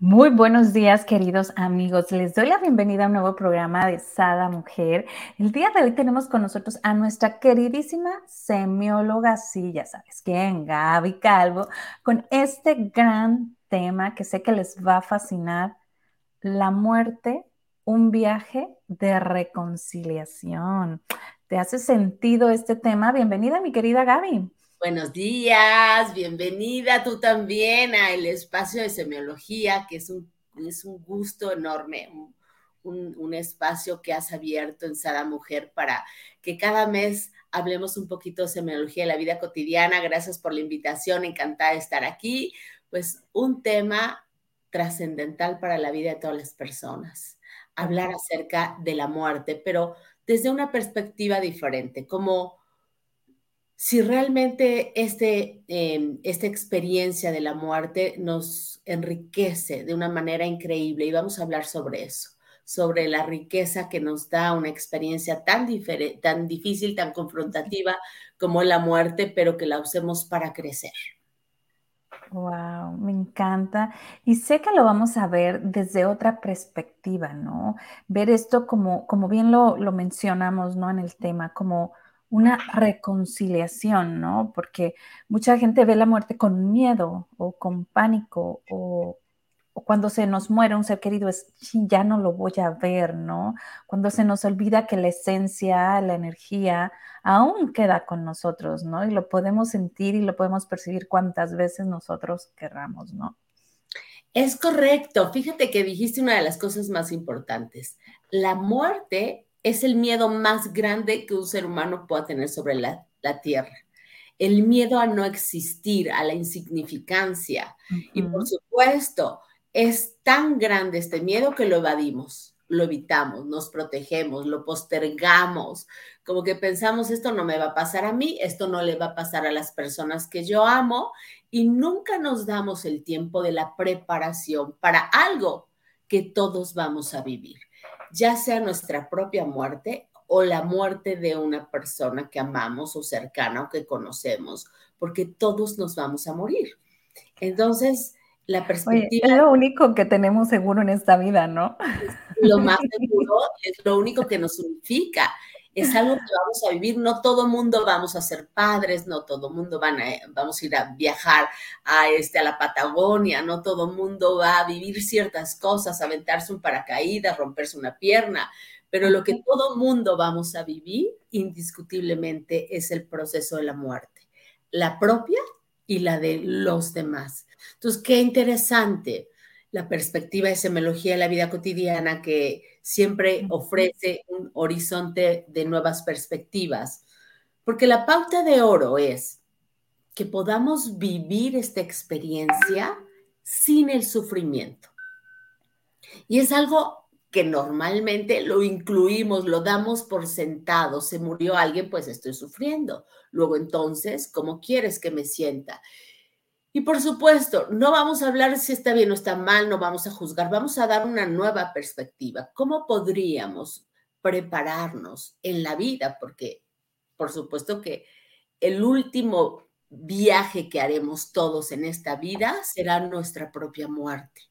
Muy buenos días, queridos amigos. Les doy la bienvenida a un nuevo programa de Sada Mujer. El día de hoy tenemos con nosotros a nuestra queridísima semióloga, sí, ya sabes quién, Gaby Calvo, con este gran tema que sé que les va a fascinar, la muerte, un viaje de reconciliación. ¿Te hace sentido este tema? Bienvenida, mi querida Gaby. Buenos días, bienvenida tú también a el espacio de semiología, que es un, es un gusto enorme, un, un, espacio que has abierto en Sada Mujer para que cada mes hablemos un poquito de semiología de la vida cotidiana. Gracias por la invitación, encantada de estar aquí. Pues un tema trascendental para la vida de todas las personas, hablar acerca de la muerte, pero desde una perspectiva diferente, como si realmente este, em, esta experiencia de la muerte nos enriquece de una manera increíble y vamos a hablar sobre eso, sobre la riqueza que nos da una experiencia tan, tan difícil, tan confrontativa como la muerte, pero que la usemos para crecer. Wow, me encanta. Y sé que lo vamos a ver desde otra perspectiva, ¿no? Ver esto como, como bien lo, lo mencionamos, ¿no? En el tema, como una reconciliación, ¿no? Porque mucha gente ve la muerte con miedo o con pánico o, cuando se nos muere un ser querido es, ya no lo voy a ver, ¿no? Cuando se nos olvida que la esencia, la energía aún queda con nosotros, ¿no? Y lo podemos sentir y lo podemos percibir cuantas veces nosotros querramos, ¿no? Es correcto. Fíjate que dijiste una de las cosas más importantes. La muerte es el miedo más grande que un ser humano pueda tener sobre la, tierra. El miedo a no existir, a la insignificancia. Y por supuesto, es tan grande este miedo que lo evadimos, lo evitamos, nos protegemos, lo postergamos, como que pensamos, esto no me va a pasar a mí, esto no le va a pasar a las personas que yo amo, y nunca nos damos el tiempo de la preparación para algo que todos vamos a vivir ya sea nuestra propia muerte o la muerte de una persona que amamos o cercana o que conocemos, porque todos nos vamos a morir. Entonces, la perspectiva... es lo único que tenemos seguro en esta vida, ¿no? Lo más seguro es lo único que nos unifica es algo que vamos a vivir, no todo mundo vamos a ser padres, no todo mundo van a, vamos a ir a viajar a, este, a la Patagonia, no todo mundo va a vivir ciertas cosas, aventarse un paracaídas, romperse una pierna, pero lo que todo mundo vamos a vivir indiscutiblemente es el proceso de la muerte, la propia y la de los demás. Entonces, qué interesante la perspectiva de semiología de la vida cotidiana que siempre ofrece un horizonte de nuevas perspectivas. Porque la pauta de oro es que podamos vivir esta experiencia sin el sufrimiento. Y es algo que normalmente lo incluimos, lo damos por sentado. Se murió alguien, pues estoy sufriendo. Luego entonces, ¿cómo quieres que me sienta? Y por supuesto, no vamos a hablar si está bien o está mal, no vamos a juzgar, vamos a dar una nueva perspectiva. ¿Cómo podríamos prepararnos en la vida? Porque, por supuesto que el último viaje que haremos todos en esta vida será nuestra propia muerte.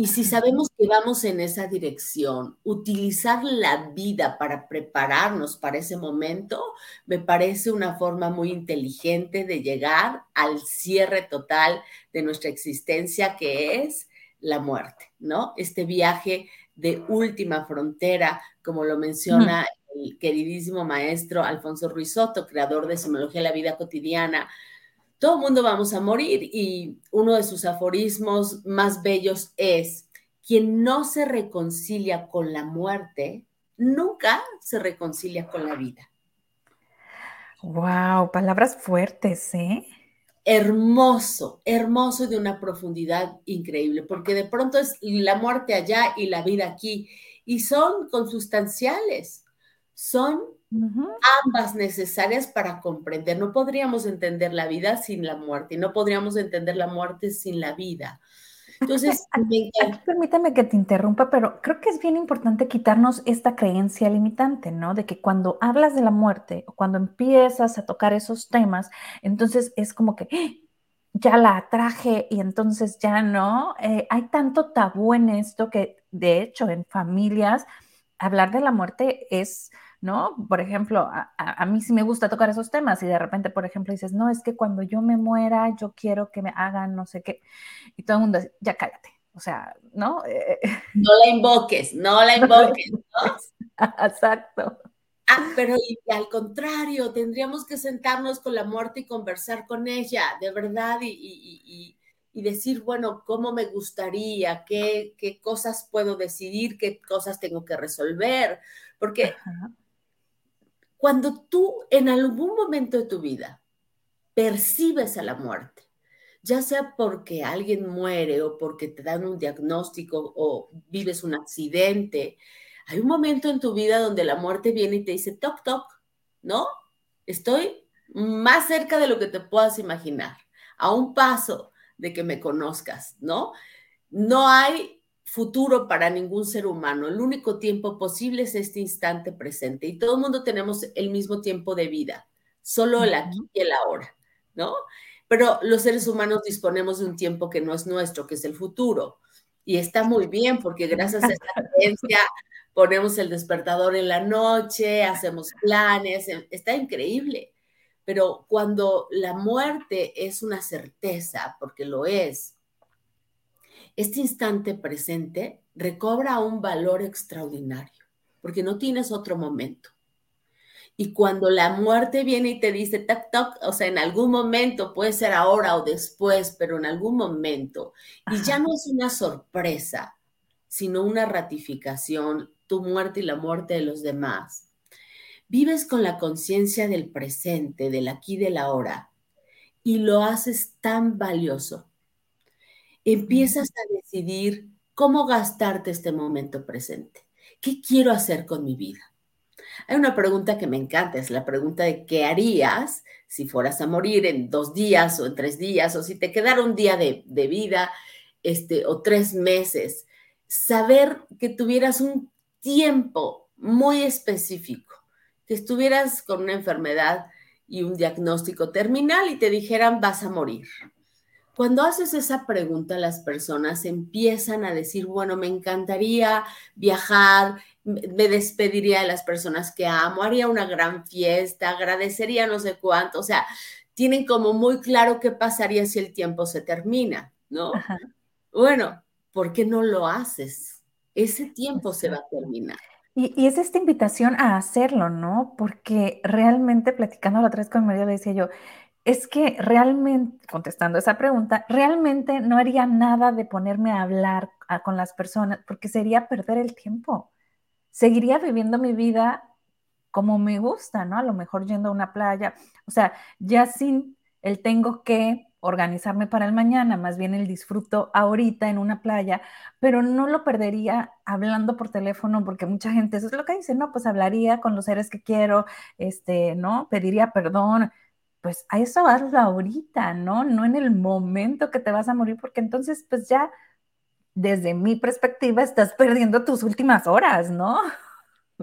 Y si sabemos que vamos en esa dirección, utilizar la vida para prepararnos para ese momento, me parece una forma muy inteligente de llegar al cierre total de nuestra existencia, que es la muerte, ¿no? Este viaje de última frontera, como lo menciona el queridísimo maestro Alfonso Ruizotto, creador de Semología de la Vida Cotidiana, todo el mundo vamos a morir y uno de sus aforismos más bellos es, quien no se reconcilia con la muerte, nunca se reconcilia con la vida. Wow, palabras fuertes, ¿eh? hermoso, hermoso y de una profundidad increíble, porque de pronto es la muerte allá y la vida aquí, y son consustanciales, son ambas necesarias para comprender. No podríamos entender la vida sin la muerte, y no podríamos entender la muerte sin la vida. Entonces, permíteme que te interrumpa, pero creo que es bien importante quitarnos esta creencia limitante, ¿no? De que cuando hablas de la muerte o cuando empiezas a tocar esos temas, entonces es como que ¡Ah! ya la atraje y entonces ya no. Eh, hay tanto tabú en esto que, de hecho, en familias, hablar de la muerte es ¿no? Por ejemplo, a, mí sí me gusta tocar esos temas y de repente, por ejemplo, dices, no, es que cuando yo me muera, yo quiero que me hagan no sé qué. Y todo el mundo dice, ya cállate. O sea, ¿no? Eh, no la invoques, no la invoques, Exacto. Ah, pero al contrario, tendríamos que sentarnos con la muerte y conversar con ella, de verdad, y, decir, bueno, ¿cómo me gustaría? ¿Qué, ¿Qué, cosas puedo decidir? ¿Qué cosas tengo que resolver? Porque cuando tú en algún momento de tu vida percibes a la muerte, ya sea porque alguien muere o porque te dan un diagnóstico o vives un accidente, hay un momento en tu vida donde la muerte viene y te dice, toc, toc, ¿no? Estoy más cerca de lo que te puedas imaginar, a un paso de que me conozcas, ¿no? No hay futuro para ningún ser humano. El único tiempo posible es este instante presente y todo el mundo tenemos el mismo tiempo de vida, solo el aquí y el ahora, ¿no? Pero los seres humanos disponemos de un tiempo que no es nuestro, que es el futuro. Y está muy bien porque gracias a esta creencia ponemos el despertador en la noche, hacemos planes, está increíble. Pero cuando la muerte es una certeza, porque lo es, este instante presente recobra un valor extraordinario, porque no tienes otro momento. Y cuando la muerte viene y te dice, tac, tac, o sea, en algún momento, puede ser ahora o después, pero en algún momento, y ya no es una sorpresa, sino una ratificación, tu muerte y la muerte de los demás. Vives con la conciencia del presente, del aquí y del ahora, y lo haces tan valioso empiezas a decidir cómo gastarte este momento presente. ¿Qué quiero hacer con mi vida? Hay una pregunta que me encanta, es la pregunta de qué harías si fueras a morir en dos días o en tres días o si te quedara un día de, vida este, o tres meses. Saber que tuvieras un tiempo muy específico, que estuvieras con una enfermedad y un diagnóstico terminal y te dijeran vas a morir. Cuando haces esa pregunta, las personas empiezan a decir, bueno, me encantaría viajar, me despediría de las personas que amo, haría una gran fiesta, agradecería no sé cuánto, o sea, tienen como muy claro qué pasaría si el tiempo se termina, ¿no? Bueno, ¿por qué no lo haces? Ese tiempo se va a terminar. Y, y, es esta invitación a hacerlo, ¿no? Porque realmente, platicando la otra vez con María, le decía yo, es que realmente, contestando esa pregunta, realmente no haría nada de ponerme a hablar con las personas porque sería perder el tiempo. Seguiría viviendo mi vida como me gusta, ¿no? A lo mejor yendo a una playa, o sea, ya sin el tengo que organizarme para el mañana, más bien el disfruto ahorita en una playa, pero no lo perdería hablando por teléfono porque mucha gente, eso es lo que dice, no, pues hablaría con los seres que quiero, este, ¿no? Pediría perdón, pues a eso hazlo ahorita, ¿no? No en el momento que te vas a morir, porque entonces pues ya desde mi perspectiva estás perdiendo tus últimas horas, ¿no?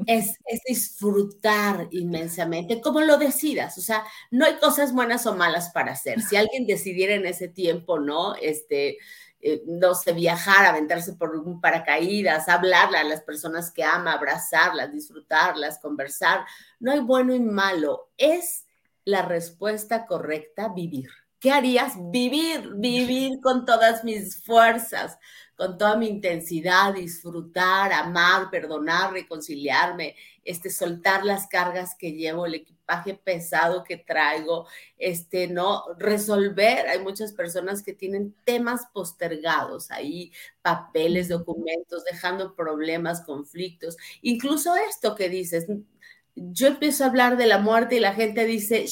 Es, disfrutar inmensamente, como lo decidas, o sea, no hay cosas buenas o malas para hacer. Si alguien decidiera en ese tiempo, ¿no? Este, eh, no sé, viajar, aventarse por un paracaídas, hablarle a las personas que ama, abrazarlas, disfrutarlas, conversar, no hay bueno y malo, es la respuesta correcta, vivir. ¿Qué harías? Vivir, vivir con todas mis fuerzas, con toda mi intensidad, disfrutar, amar, perdonar, reconciliarme, este, soltar las cargas que llevo, el equipaje pesado que traigo, este, no, resolver. Hay muchas personas que tienen temas postergados ahí, papeles, documentos, dejando problemas, conflictos. Incluso esto que dices, yo empiezo a hablar de la muerte y la gente dice,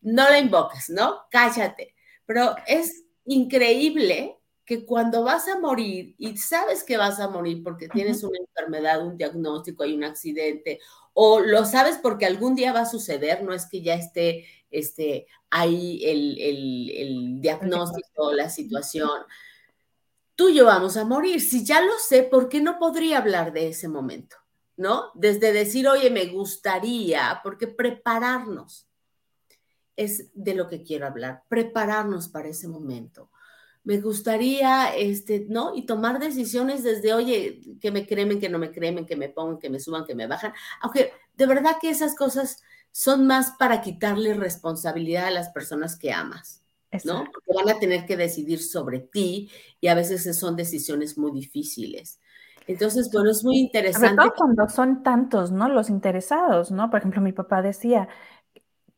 no la invoques, ¿no? Cállate. Pero es increíble que cuando vas a morir y sabes que vas a morir porque tienes una enfermedad, un diagnóstico, hay un accidente, o lo sabes porque algún día va a suceder, no es que ya esté este, ahí el, el diagnóstico, la situación. Tú y yo vamos a morir. Si ya lo sé, ¿por qué no podría hablar de ese momento? ¿No? Desde decir, oye, me gustaría, porque prepararnos es de lo que quiero hablar, prepararnos para ese momento me gustaría, este, ¿no? Y tomar decisiones desde, oye, que me cremen, que no me cremen, que me pongan, que me suban, que me bajan. Aunque de verdad que esas cosas son más para quitarle responsabilidad a las personas que amas, ¿no? Porque van a tener que decidir sobre ti y a veces son decisiones muy difíciles. Entonces, bueno, es muy interesante. Sobre todo cuando son tantos, ¿no? Los interesados, ¿no? Por ejemplo, mi papá decía,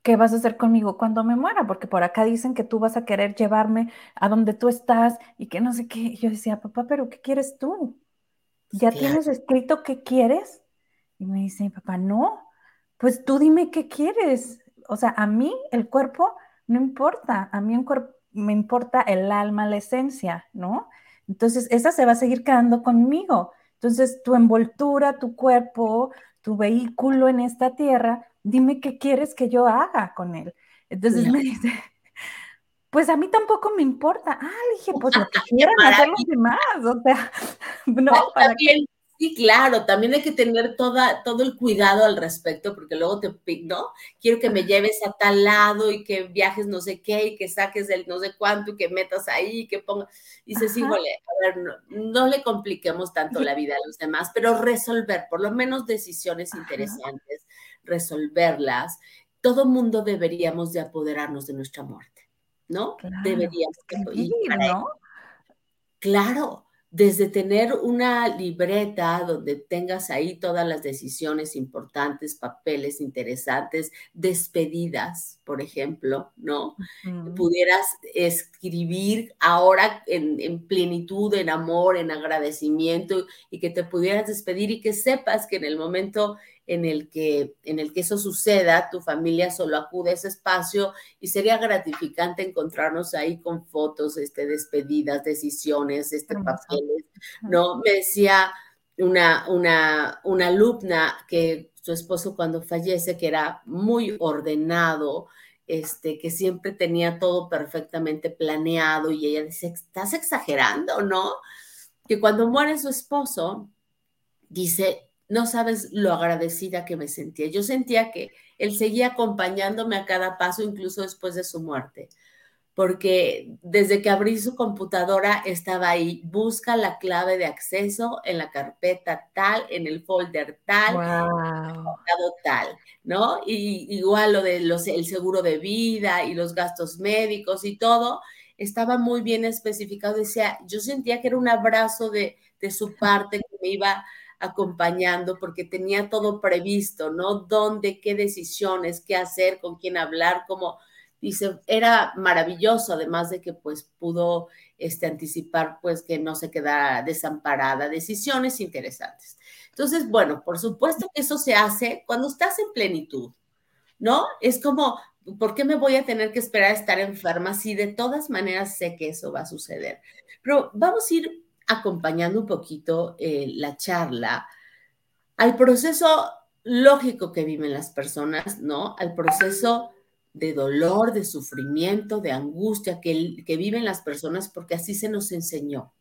¿qué vas a hacer conmigo cuando me muera? Porque por acá dicen que tú vas a querer llevarme a donde tú estás y que no sé qué. Y yo decía, papá, pero ¿qué quieres tú? ¿Ya tienes escrito qué quieres? Y me dice mi papá, no, pues tú dime qué quieres. O sea, a mí el cuerpo no importa, a mí me importa el alma, la esencia, ¿no? Entonces, esa se va a seguir quedando conmigo. Entonces, tu envoltura, tu cuerpo, tu vehículo en esta tierra, dime qué quieres que yo haga con él. Entonces me dice, pues a mí tampoco me importa. Ah, le dije, pues lo que quieran hacer los demás, o sea, no, para Sí, claro, también hay que tener toda, todo el cuidado al respecto, porque luego te, ¿no? Quiero que me lleves a tal lado y que viajes no sé qué y que saques el no sé cuánto y que metas ahí y que pongas. Dices, híjole, a ver, no, le compliquemos tanto la vida a los demás, pero resolver por lo menos decisiones interesantes, resolverlas. Todo mundo deberíamos de apoderarnos de nuestra muerte, ¿no? deberíamos. ¿no? Claro, desde tener una libreta donde tengas ahí todas las decisiones importantes, papeles interesantes, despedidas, por ejemplo, ¿no? Pudieras escribir ahora en, en, plenitud, en amor, en agradecimiento y que te pudieras despedir y que sepas que en el momento en el que, en el que eso suceda, tu familia solo acude a ese espacio y sería gratificante encontrarnos ahí con fotos, este, despedidas, decisiones, este, papeles, ¿no? Me decía una, una, una alumna que su esposo cuando fallece, que era muy ordenado, este, que siempre tenía todo perfectamente planeado y ella dice, estás exagerando, ¿no? Que cuando muere su esposo, dice, no sabes lo agradecida que me sentía. Yo sentía que él seguía acompañándome a cada paso, incluso después de su muerte, porque desde que abrí su computadora estaba ahí, busca la clave de acceso en la carpeta tal, en el folder tal, tal, ¿no? Y igual lo de los, el seguro de vida y los gastos médicos y todo, estaba muy bien especificado. Decía, yo sentía que era un abrazo de, de su parte que me iba acompañando porque tenía todo previsto, ¿no? ¿Dónde, qué decisiones, qué hacer, con quién hablar, cómo, dice, era maravilloso, además de que pues pudo este, anticipar pues que no se quedara desamparada, decisiones interesantes. Entonces, bueno, por supuesto que eso se hace cuando estás en plenitud, ¿no? Es como, ¿por qué me voy a tener que esperar a estar enferma si de todas maneras sé que eso va a suceder? Pero vamos a ir acompañando un poquito eh, la charla al proceso lógico que viven las personas, ¿no? Al proceso de dolor, de sufrimiento, de angustia que, que viven las personas, porque así se nos enseñó.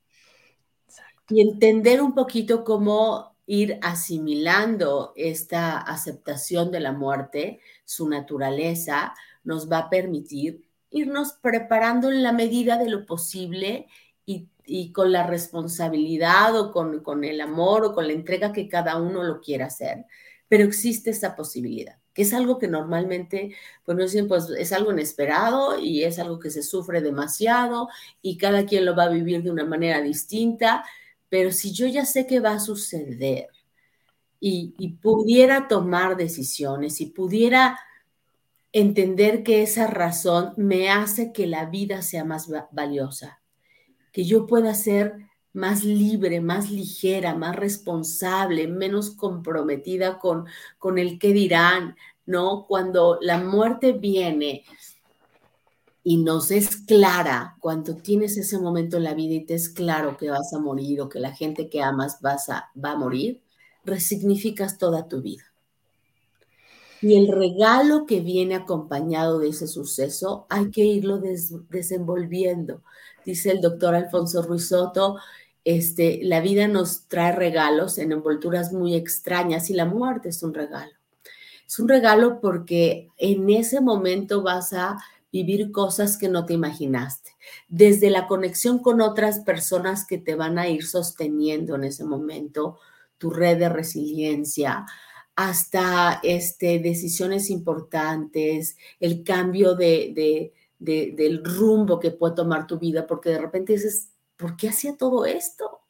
Y entender un poquito cómo ir asimilando esta aceptación de la muerte, su naturaleza, nos va a permitir irnos preparando en la medida de lo posible y con la responsabilidad o con, el amor o con la entrega que cada uno lo quiera hacer, pero existe esa posibilidad, que es algo que normalmente, pues no dicen, pues es algo inesperado y es algo que se sufre demasiado y cada quien lo va a vivir de una manera distinta, pero si yo ya sé que va a suceder y, y pudiera tomar decisiones y pudiera entender que esa razón me hace que la vida sea más valiosa, que yo pueda ser más libre, más ligera, más responsable, menos comprometida con, con el que dirán, ¿no? Cuando la muerte viene, y nos es clara cuando tienes ese momento en la vida y te es claro que vas a morir o que la gente que amas vas a, va a morir, resignificas toda tu vida. Y el regalo que viene acompañado de ese suceso hay que irlo desenvolviendo. Dice el doctor Alfonso Ruizotto, este, la vida nos trae regalos en envolturas muy extrañas y la muerte es un regalo. Es un regalo porque en ese momento vas a vivir cosas que no te imaginaste, desde la conexión con otras personas que te van a ir sosteniendo en ese momento, tu red de resiliencia, hasta este, decisiones importantes, el cambio de, del rumbo que puede tomar tu vida, porque de repente dices, ¿por qué hacía todo esto?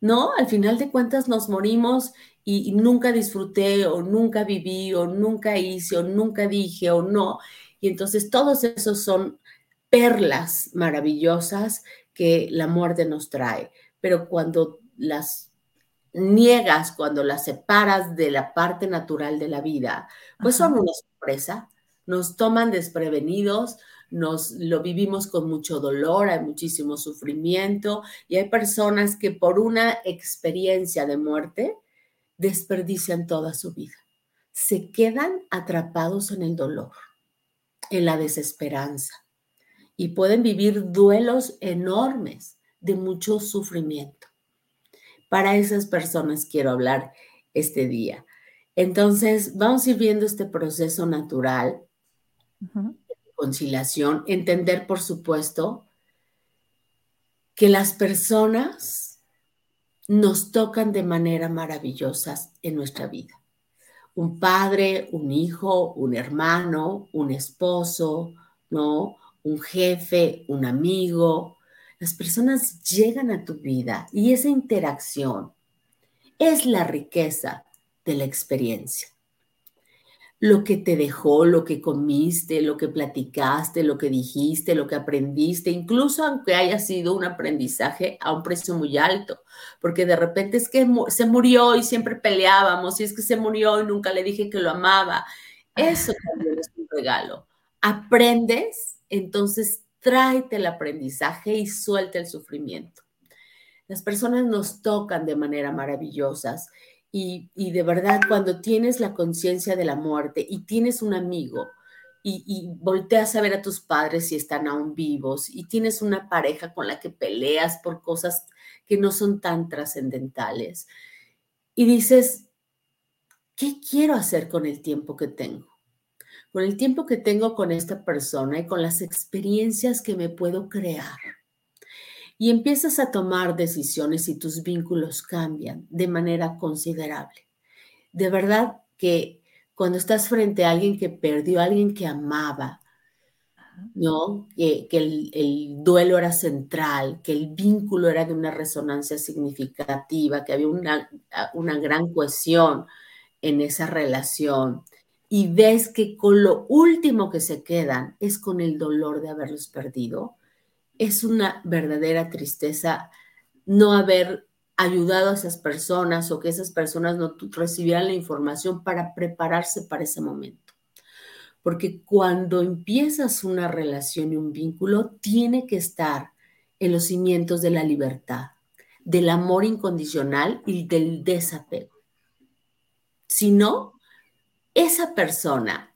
¿No? Al final de cuentas nos morimos y, y nunca disfruté o nunca viví o nunca hice o nunca dije o no. Y entonces todos esos son perlas maravillosas que la muerte nos trae. Pero cuando las niegas, cuando las separas de la parte natural de la vida, pues son una sorpresa, nos toman desprevenidos, nos lo vivimos con mucho dolor, hay muchísimo sufrimiento y hay personas que por una experiencia de muerte desperdician toda su vida. Se quedan atrapados en el dolor, en la desesperanza y pueden vivir duelos enormes de mucho sufrimiento. Para esas personas quiero hablar este día. Entonces, vamos a ir viendo este proceso natural entender, por supuesto, que las personas nos tocan de manera maravillosa en nuestra vida. Un padre, un hijo, un hermano, un esposo, ¿no? Un jefe, un amigo, las personas llegan a tu vida y esa interacción es la riqueza de la experiencia. Lo que te dejó, lo que comiste, lo que platicaste, lo que dijiste, lo que aprendiste, incluso aunque haya sido un aprendizaje a un precio muy alto, porque de repente es que se murió y siempre peleábamos, y es que se murió y nunca le dije que lo amaba. Eso también es un regalo. Aprendes, entonces tráete el aprendizaje y suelta el sufrimiento. Las personas nos tocan de manera maravillosa y, de verdad cuando tienes la conciencia de la muerte y tienes un amigo y, y, volteas a ver a tus padres si están aún vivos y tienes una pareja con la que peleas por cosas que no son tan trascendentales y dices, ¿qué quiero hacer con el tiempo que tengo? con el tiempo que tengo con esta persona y con las experiencias que me puedo crear. Y empiezas a tomar decisiones y tus vínculos cambian de manera considerable. De verdad que cuando estás frente a alguien que perdió a alguien que amaba, ¿no? Que, el, el, duelo era central, que el vínculo era de una resonancia significativa, que había una, una gran cohesión en esa relación y ves que con lo último que se quedan es con el dolor de haberlos perdido, es una verdadera tristeza no haber ayudado a esas personas o que esas personas no recibieran la información para prepararse para ese momento. Porque cuando empiezas una relación y un vínculo, tiene que estar en los cimientos de la libertad, del amor incondicional y del desapego. Si no, esa persona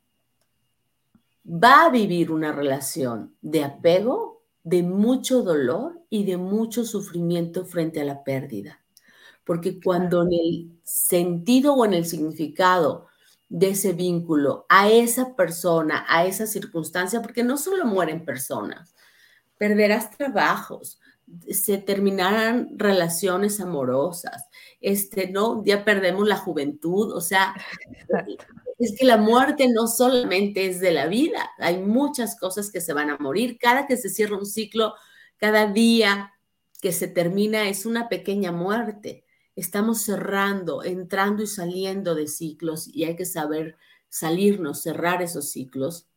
va a vivir una relación de apego, de mucho dolor y de mucho sufrimiento frente a la pérdida. Porque cuando en el sentido o en el significado de ese vínculo a esa persona, a esa circunstancia, porque no solo mueren personas, perderás trabajos, se terminarán relaciones amorosas, este, ¿no? Ya perdemos la juventud, o sea, es que la muerte no solamente es de la vida, hay muchas cosas que se van a morir. Cada que se cierra un ciclo, cada día que se termina es una pequeña muerte. Estamos cerrando, entrando y saliendo de ciclos y hay que saber salirnos, cerrar esos ciclos.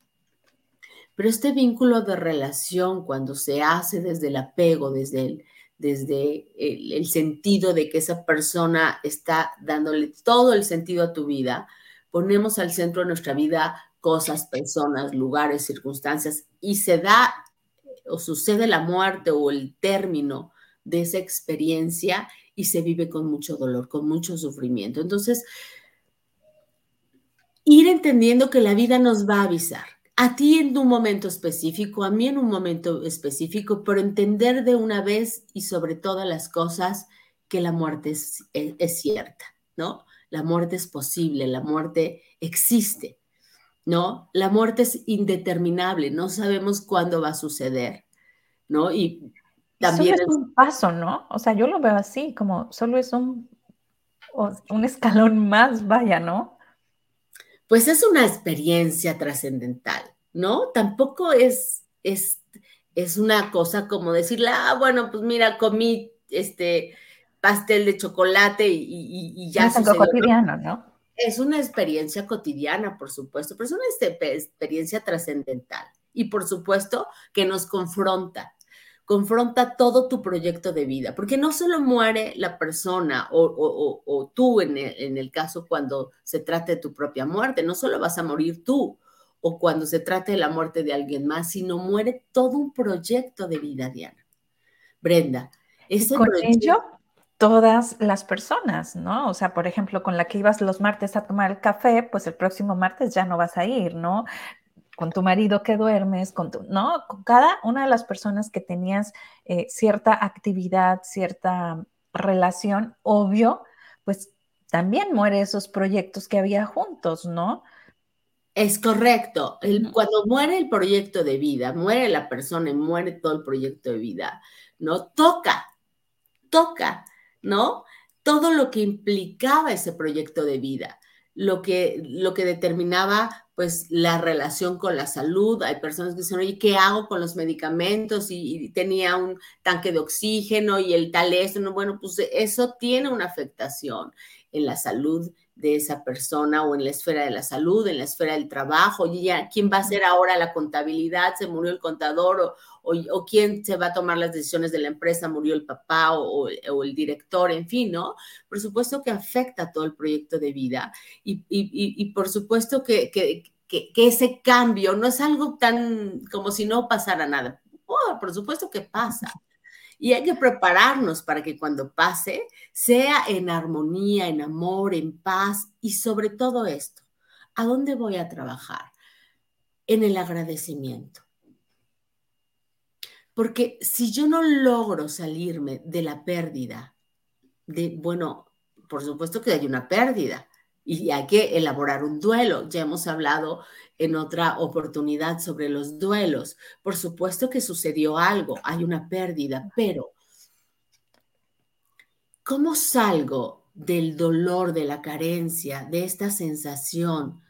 Pero este vínculo de relación, cuando se hace desde el apego, desde el, desde el, el sentido de que esa persona está dándole todo el sentido a tu vida, ponemos al centro de nuestra vida cosas, personas, lugares, circunstancias, y se da o sucede la muerte o el término de esa experiencia y se vive con mucho dolor, con mucho sufrimiento. Entonces, ir entendiendo que la vida nos va a avisar. A ti en un momento específico, a mí en un momento específico, pero entender de una vez y sobre todas las cosas que la muerte es, cierta, ¿no? La muerte es posible, la muerte existe, ¿no? La muerte es indeterminable, no sabemos cuándo va a suceder, ¿no? Y también es un paso, ¿no? O sea, yo lo veo así, como solo es un, un escalón más, vaya, ¿no? Pues es una experiencia trascendental, ¿no? Tampoco es, es, es una cosa como decirle, ah, bueno, pues mira, comí este pastel de chocolate y, y, ya. Es algo cotidiano, ¿no? Es una experiencia cotidiana, por supuesto, pero es una este, experiencia trascendental y por supuesto que nos confronta, confronta todo tu proyecto de vida, porque no solo muere la persona o, tú en el, caso cuando se trate de tu propia muerte, no solo vas a morir tú o cuando se trate de la muerte de alguien más, sino muere todo un proyecto de vida, Diana. Brenda, ese con ello todas las personas, ¿no? O sea, por ejemplo, con la que ibas los martes a tomar el café, pues el próximo martes ya no vas a ir, ¿no? con tu marido que duermes, con tu, ¿no? Con cada una de las personas que tenías eh, cierta actividad, cierta relación, obvio, pues también muere esos proyectos que había juntos, ¿no? Es correcto. cuando muere el proyecto de vida, muere la persona y muere todo el proyecto de vida, ¿no? Toca, toca, ¿no? Todo lo que implicaba ese proyecto de vida, lo que, lo que determinaba pues la relación con la salud. Hay personas que dicen, oye, ¿qué hago con los medicamentos? Y, tenía un tanque de oxígeno y el tal eso. bueno, pues eso tiene una afectación en la salud de esa persona o en la esfera de la salud, en la esfera del trabajo. Y ya, ¿quién va a hacer ahora la contabilidad? ¿Se murió el contador? ¿O, o, quién se va a tomar las decisiones de la empresa? ¿Murió el papá o, o, el director? En fin, ¿no? Por supuesto que afecta todo el proyecto de vida. Y, y, y por supuesto que, que, que, ese cambio no es algo tan como si no pasara nada. Oh, por supuesto que pasa. Y hay que prepararnos para que cuando pase sea en armonía, en amor, en paz y sobre todo esto. ¿A dónde voy a trabajar? En el agradecimiento. Porque si yo no logro salirme de la pérdida, de, bueno, por supuesto que hay una pérdida y hay que elaborar un duelo. Ya hemos hablado en otra oportunidad sobre los duelos. Por supuesto que sucedió algo, hay una pérdida, pero ¿cómo salgo del dolor, de la carencia, de esta sensación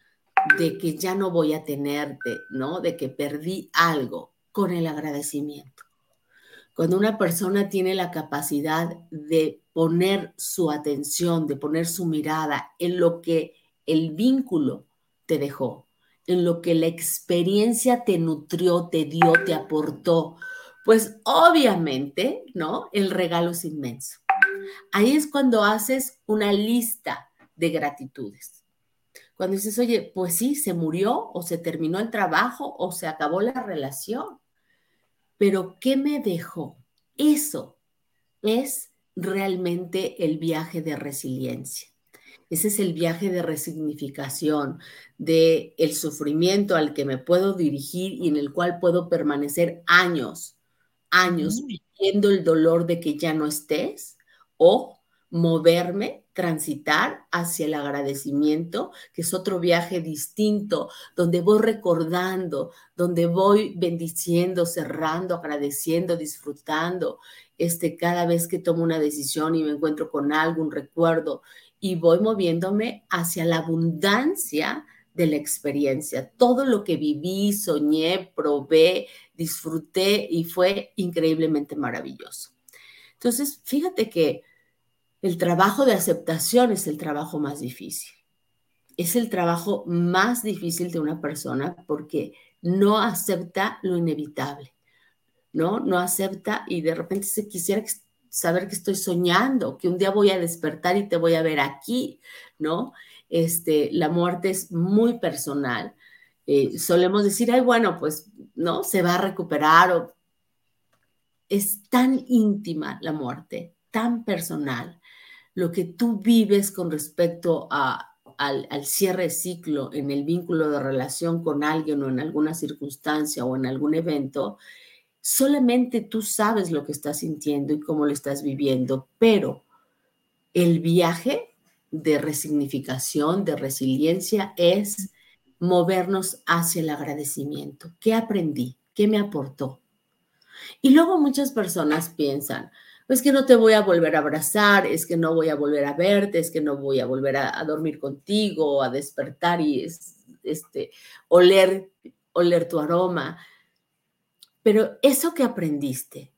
de que ya no voy a tenerte, ¿no? De que perdí algo con el agradecimiento. Cuando una persona tiene la capacidad de poner su atención, de poner su mirada en lo que el vínculo te dejó, en lo que la experiencia te nutrió, te dio, te aportó, pues obviamente, ¿no? El regalo es inmenso. Ahí es cuando haces una lista de gratitudes. Cuando dices, oye, pues sí, se murió o se terminó el trabajo o se acabó la relación, pero ¿qué me dejó? Eso es realmente el viaje de resiliencia. Ese es el viaje de resignificación, de el sufrimiento al que me puedo dirigir y en el cual puedo permanecer años, años viviendo el dolor de que ya no estés o moverme, transitar hacia el agradecimiento, que es otro viaje distinto, donde voy recordando, donde voy bendiciendo, cerrando, agradeciendo, disfrutando, este, cada vez que tomo una decisión y me encuentro con algún recuerdo y voy moviéndome hacia la abundancia de la experiencia. Todo lo que viví, soñé, probé, disfruté y fue increíblemente maravilloso. Entonces, fíjate que el trabajo de aceptación es el trabajo más difícil. Es el trabajo más difícil de una persona porque no acepta lo inevitable, ¿no? No acepta y de repente se quisiera saber que estoy soñando, que un día voy a despertar y te voy a ver aquí, ¿no? Este, la muerte es muy personal eh, solemos decir, ay, bueno, pues, ¿no? Se va a recuperar. Es tan íntima la muerte, tan personal, lo que tú vives con respecto a, al, al, cierre de ciclo en el vínculo de relación con alguien o en alguna circunstancia o en algún evento, solamente tú sabes lo que estás sintiendo y cómo lo estás viviendo, pero el viaje de resignificación, de resiliencia, es movernos hacia el agradecimiento. ¿Qué aprendí? ¿Qué me aportó? Y luego muchas personas piensan, es que no te voy a volver a abrazar, es que no voy a volver a verte, es que no voy a volver a, dormir contigo, a despertar y es, este, oler, oler tu aroma. Pero eso que aprendiste,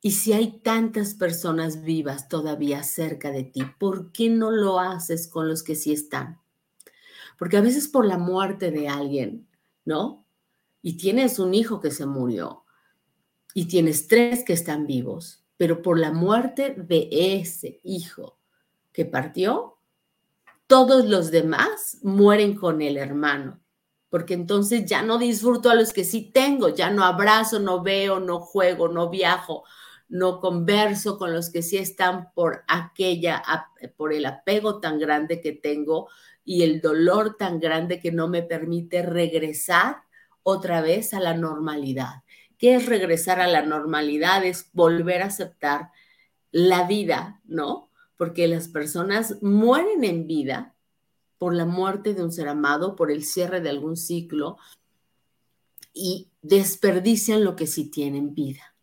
y si hay tantas personas vivas todavía cerca de ti, ¿por qué no lo haces con los que sí están? Porque a veces por la muerte de alguien, ¿no? Y tienes un hijo que se murió y tienes tres que están vivos, pero por la muerte de ese hijo que partió, todos los demás mueren con el hermano, porque entonces ya no disfruto a los que sí tengo, ya no abrazo, no veo, no juego, no viajo, no converso con los que sí están por aquella, por el apego tan grande que tengo y el dolor tan grande que no me permite regresar otra vez a la normalidad. ¿Qué es regresar a la normalidad? Es volver a aceptar la vida, ¿no? Porque las personas mueren en vida por la muerte de un ser amado, por el cierre de algún ciclo y desperdician lo que sí tienen vida.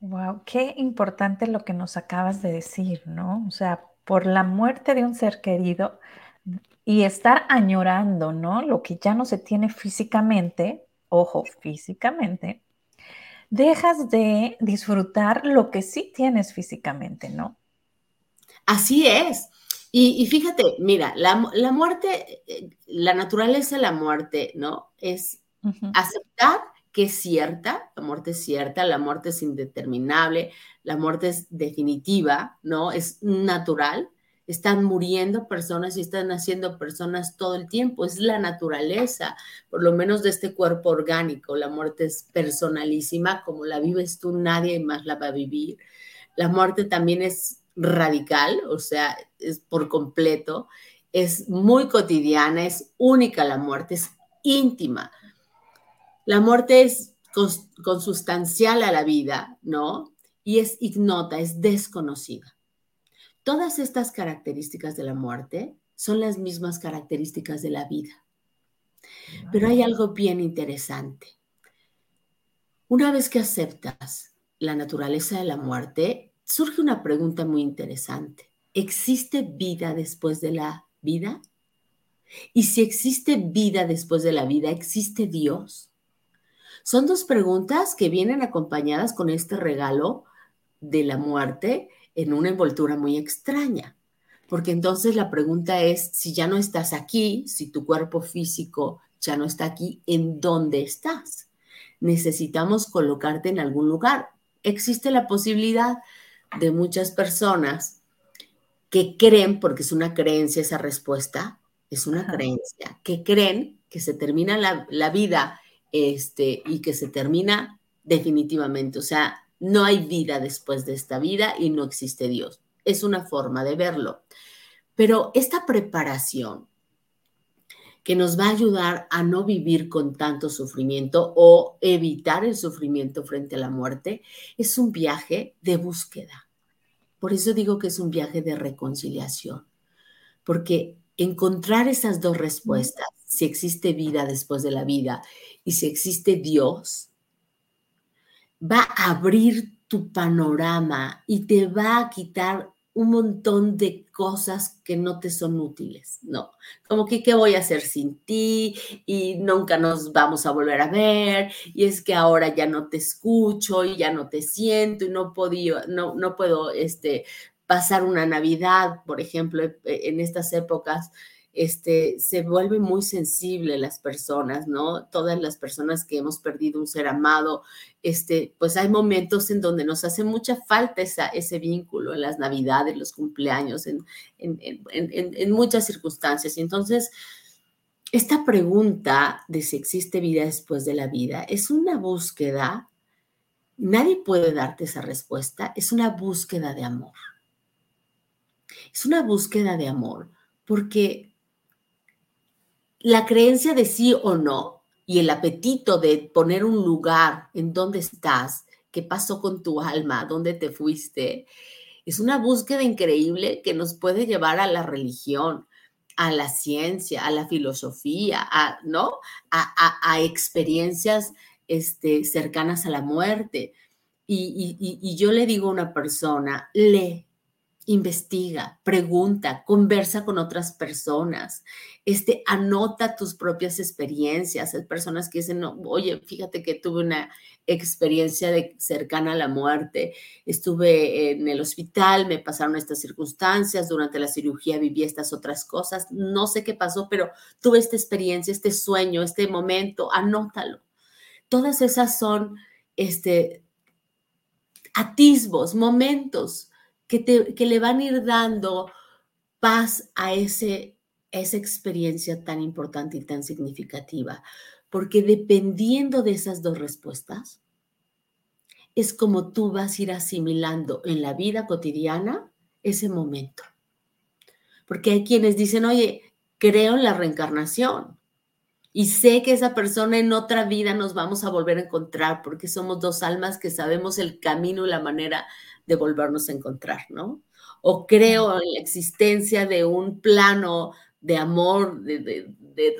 Wow, qué importante lo que nos acabas de decir, ¿no? O sea, por la muerte de un ser querido y estar añorando, ¿no? Lo que ya no se tiene físicamente, ojo, físicamente, dejas de disfrutar lo que sí tienes físicamente, ¿no? Así es. Y, fíjate, mira, la, muerte, la naturaleza de la muerte, ¿no? Es aceptar que es cierta, la muerte es cierta, la muerte es indeterminable, la muerte es definitiva, ¿no? Es natural. Están muriendo personas y están naciendo personas todo el tiempo. Es la naturaleza, por lo menos de este cuerpo orgánico. La muerte es personalísima, como la vives tú, nadie más la va a vivir. La muerte también es radical, o sea, es por completo. Es muy cotidiana, es única la muerte, es íntima la muerte es consustancial a la vida, ¿no? Y es ignota, es desconocida. Todas estas características de la muerte son las mismas características de la vida. Pero hay algo bien interesante. Una vez que aceptas la naturaleza de la muerte, surge una pregunta muy interesante. ¿Existe vida después de la vida? Y si existe vida después de la vida, ¿existe Dios? Son dos preguntas que vienen acompañadas con este regalo de la muerte en una envoltura muy extraña. Porque entonces la pregunta es, si ya no estás aquí, si tu cuerpo físico ya no está aquí, ¿en dónde estás? Necesitamos colocarte en algún lugar. Existe la posibilidad de muchas personas que creen, porque es una creencia esa respuesta, es una creencia, que creen que se termina la, la vida este, y que se termina definitivamente. O sea, no hay vida después de esta vida y no existe Dios. Es una forma de verlo. Pero esta preparación que nos va a ayudar a no vivir con tanto sufrimiento o evitar el sufrimiento frente a la muerte, es un viaje de búsqueda. Por eso digo que es un viaje de reconciliación, porque encontrar esas dos respuestas, si existe vida después de la vida y si existe Dios, va a abrir tu panorama y te va a quitar un montón de cosas que no te son útiles, ¿no? Como que, ¿qué voy a hacer sin ti? Y nunca nos vamos a volver a ver, y es que ahora ya no te escucho y ya no te siento y no, no, no puedo este, pasar una Navidad, por ejemplo, en estas épocas este, se vuelve muy sensible las personas, ¿no? Todas las personas que hemos perdido un ser amado, este, pues hay momentos en donde nos hace mucha falta ese vínculo en las navidades, los cumpleaños, en, en, en, en muchas circunstancias. Y entonces, esta pregunta de si existe vida después de la vida es una búsqueda, nadie puede darte esa respuesta, es una búsqueda de amor. Es una búsqueda de amor porque la creencia de sí o no y el apetito de poner un lugar en donde estás, qué pasó con tu alma, dónde te fuiste, es una búsqueda increíble que nos puede llevar a la religión, a la ciencia, a la filosofía, a, ¿no? A, experiencias este, cercanas a la muerte. Y, y, yo le digo a una persona, lee, investiga, pregunta, conversa con otras personas, este, anota tus propias experiencias. Hay personas que dicen, no, oye, fíjate que tuve una experiencia de cercana a la muerte, estuve en el hospital, me pasaron estas circunstancias, durante la cirugía viví estas otras cosas, no sé qué pasó, pero tuve esta experiencia, este sueño, este momento, anótalo. Todas esas son este, atisbos, momentos que, te, que le van a ir dando paz a ese, esa experiencia tan importante y tan significativa. Porque dependiendo de esas dos respuestas, es como tú vas a ir asimilando en la vida cotidiana ese momento. Porque hay quienes dicen, oye, creo en la reencarnación y sé que esa persona en otra vida nos vamos a volver a encontrar porque somos dos almas que sabemos el camino y la manera de volvernos a encontrar, ¿no? O creo en la existencia de un plano de amor, de,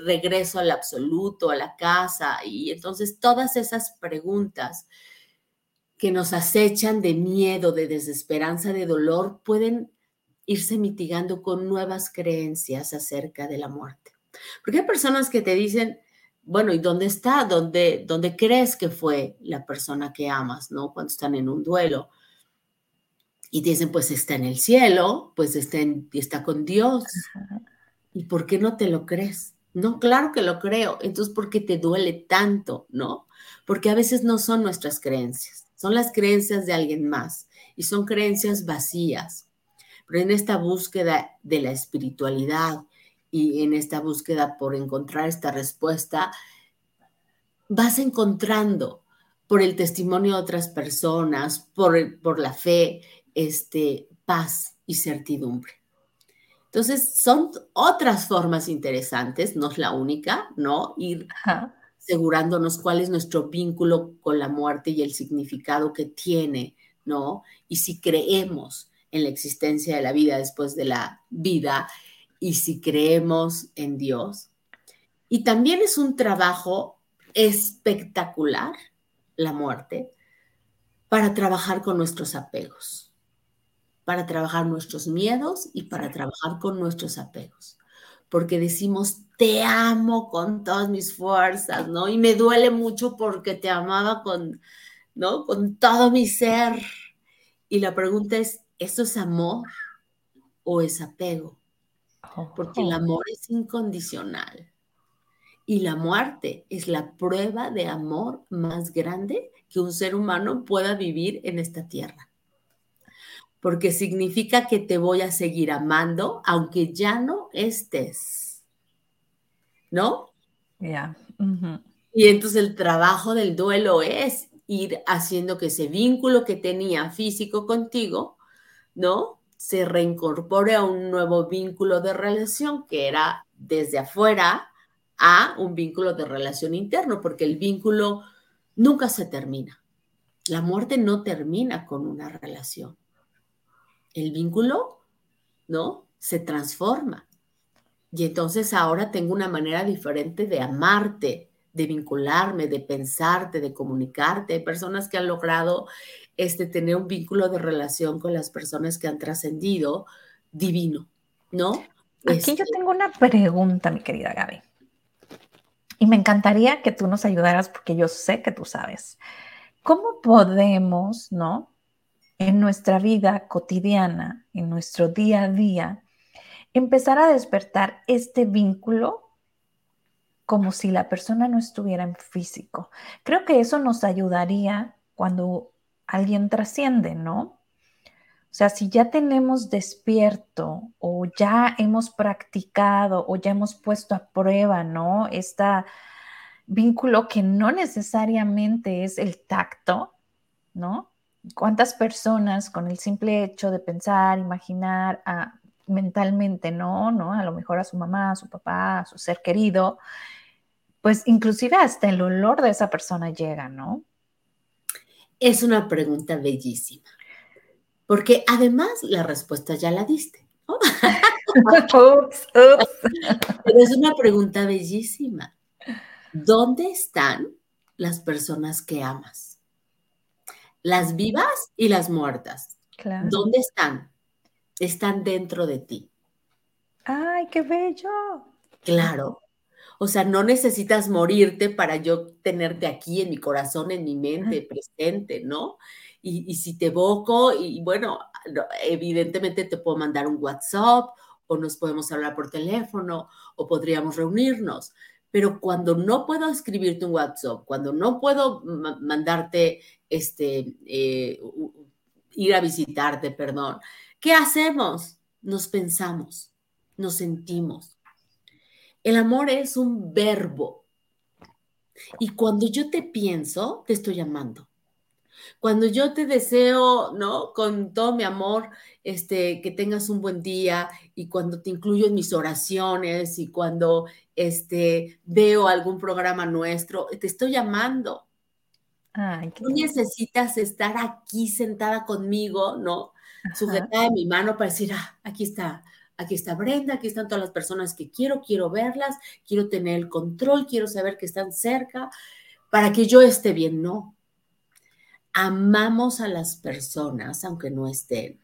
regreso al absoluto, a la casa. Y entonces todas esas preguntas que nos acechan de miedo, de desesperanza, de dolor, pueden irse mitigando con nuevas creencias acerca de la muerte. Porque hay personas que te dicen, bueno, ¿y dónde está? ¿Dónde, dónde crees que fue la persona que amas, no? Cuando están en un duelo y dicen, pues está en el cielo, pues está, está con Dios. ¿Y por qué no te lo crees? No, claro que lo creo. Entonces, ¿por qué te duele tanto? ¿No? Porque a veces no son nuestras creencias, son las creencias de alguien más y son creencias vacías. Pero en esta búsqueda de la espiritualidad y en esta búsqueda por encontrar esta respuesta, vas encontrando por el testimonio de otras personas, por, por la fe, este, paz y certidumbre. Entonces, son otras formas interesantes, no es la única, ¿no? Ir asegurándonos cuál es nuestro vínculo con la muerte y el significado que tiene, ¿no? Y si creemos en la existencia de la vida después de la vida y si creemos en Dios. Y también es un trabajo espectacular, la muerte, para trabajar con nuestros apegos para trabajar nuestros miedos y para trabajar con nuestros apegos. Porque decimos, te amo con todas mis fuerzas, ¿no? Y me duele mucho porque te amaba con, ¿no? Con todo mi ser. Y la pregunta es, ¿eso es amor o es apego? Porque el oh. amor es incondicional. Y la muerte es la prueba de amor más grande que un ser humano pueda vivir en esta tierra porque significa que te voy a seguir amando aunque ya no estés. ¿No? Ya. Y entonces el trabajo del duelo es ir haciendo que ese vínculo que tenía físico contigo, ¿no? Se reincorpore a un nuevo vínculo de relación que era desde afuera a un vínculo de relación interno, porque el vínculo nunca se termina. La muerte no termina con una relación el vínculo, ¿no? Se transforma. Y entonces ahora tengo una manera diferente de amarte, de vincularme, de pensarte, de comunicarte. Hay personas que han logrado este, tener un vínculo de relación con las personas que han trascendido divino, ¿no? Aquí yo este tengo una pregunta, mi querida Gaby. Y me encantaría que tú nos ayudaras porque yo sé que tú sabes. ¿Cómo podemos, no? En nuestra vida cotidiana, en nuestro día a día, empezar a despertar este vínculo como si la persona no estuviera en físico. Creo que eso nos ayudaría cuando alguien trasciende, ¿no? O sea, si ya tenemos despierto o ya hemos practicado o ya hemos puesto a prueba, ¿no? Este vínculo que no necesariamente es el tacto, ¿no? ¿Cuántas personas con el simple hecho de pensar, imaginar ah, mentalmente, ¿no? ¿no? A lo mejor a su mamá, a su papá, a su ser querido, pues inclusive hasta el olor de esa persona llega, ¿no? Es una pregunta bellísima, porque además la respuesta ya la diste. Pero es una pregunta bellísima. ¿Dónde están las personas que amas? Las vivas y las muertas. ¿Dónde están? Están dentro de ti. ¡Ay, qué bello! Claro. O sea, no necesitas morirte para yo tenerte aquí en mi corazón, en mi mente, presente, ¿no? Y, si te evoco, y bueno, evidentemente te puedo mandar un WhatsApp o nos podemos hablar por teléfono o podríamos reunirnos. Pero cuando no puedo escribirte un WhatsApp, cuando no puedo mandarte este, eh, ir a visitarte, perdón. ¿Qué hacemos? Nos pensamos, nos sentimos. El amor es un verbo. Y cuando yo te pienso, te estoy amando. Cuando yo te deseo, ¿no? Con todo mi amor, este, que tengas un buen día y cuando te incluyo en mis oraciones y cuando este, veo algún programa nuestro, te estoy llamando. Tú necesitas estar aquí sentada conmigo, ¿no? Sujetada de mi mano para decir, ah, aquí está, aquí está Brenda, aquí están todas las personas que quiero, quiero verlas, quiero tener el control, quiero saber que están cerca, para que yo esté bien, no. Amamos a las personas aunque no estén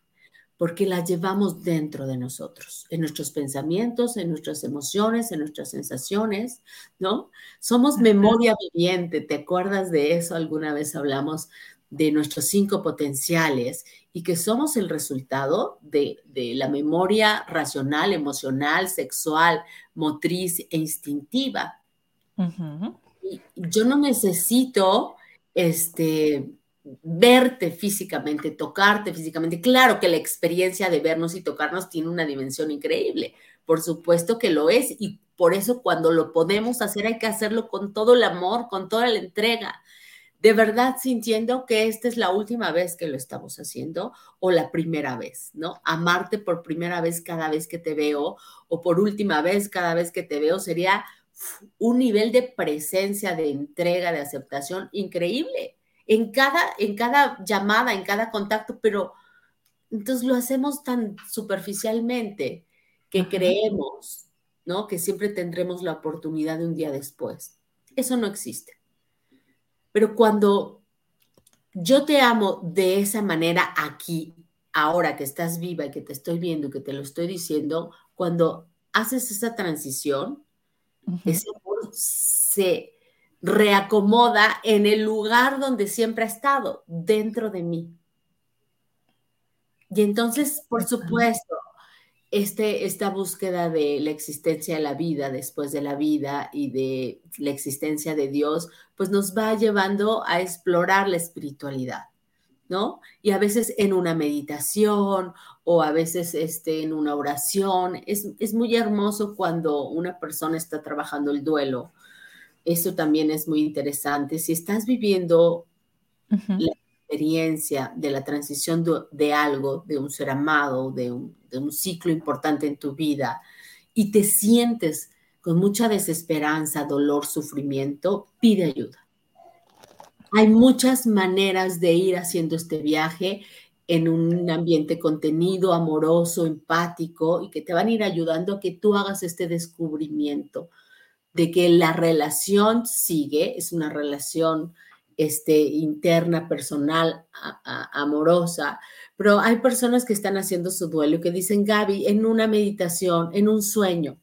porque la llevamos dentro de nosotros, en nuestros pensamientos, en nuestras emociones, en nuestras sensaciones, ¿no? Somos memoria viviente, ¿te acuerdas de eso? Alguna vez hablamos de nuestros cinco potenciales y que somos el resultado de, la memoria racional, emocional, sexual, motriz e instintiva. y yo no necesito este, verte físicamente, tocarte físicamente. Claro que la experiencia de vernos y tocarnos tiene una dimensión increíble, por supuesto que lo es, y por eso cuando lo podemos hacer hay que hacerlo con todo el amor, con toda la entrega, de verdad sintiendo que esta es la última vez que lo estamos haciendo o la primera vez, ¿no? Amarte por primera vez cada vez que te veo o por última vez cada vez que te veo sería un nivel de presencia, de entrega, de aceptación increíble en cada, en cada llamada, en cada contacto, pero entonces lo hacemos tan superficialmente que creemos, ¿no? Que siempre tendremos la oportunidad de un día después. Eso no existe. Pero cuando yo te amo de esa manera aquí, ahora que estás viva y que te estoy viendo y que te lo estoy diciendo, cuando haces esa transición, ese amor se reacomoda en el lugar donde siempre ha estado, dentro de mí. Y entonces, por supuesto, este, esta búsqueda de la existencia de la vida después de la vida y de la existencia de Dios, pues nos va llevando a explorar la espiritualidad, ¿no? Y a veces en una meditación o a veces este, en una oración. Es, es muy hermoso cuando una persona está trabajando el duelo eso también es muy interesante. Si estás viviendo la experiencia de la transición de, algo, de un ser amado, de un, de un ciclo importante en tu vida, y te sientes con mucha desesperanza, dolor, sufrimiento, pide ayuda. Hay muchas maneras de ir haciendo este viaje en un ambiente contenido, amoroso, empático y que te van a ir ayudando a que tú hagas este descubrimiento de que la relación sigue, es una relación este, interna, personal, amorosa, pero hay personas que están haciendo su duelo que dicen, Gaby, en una meditación, en un sueño,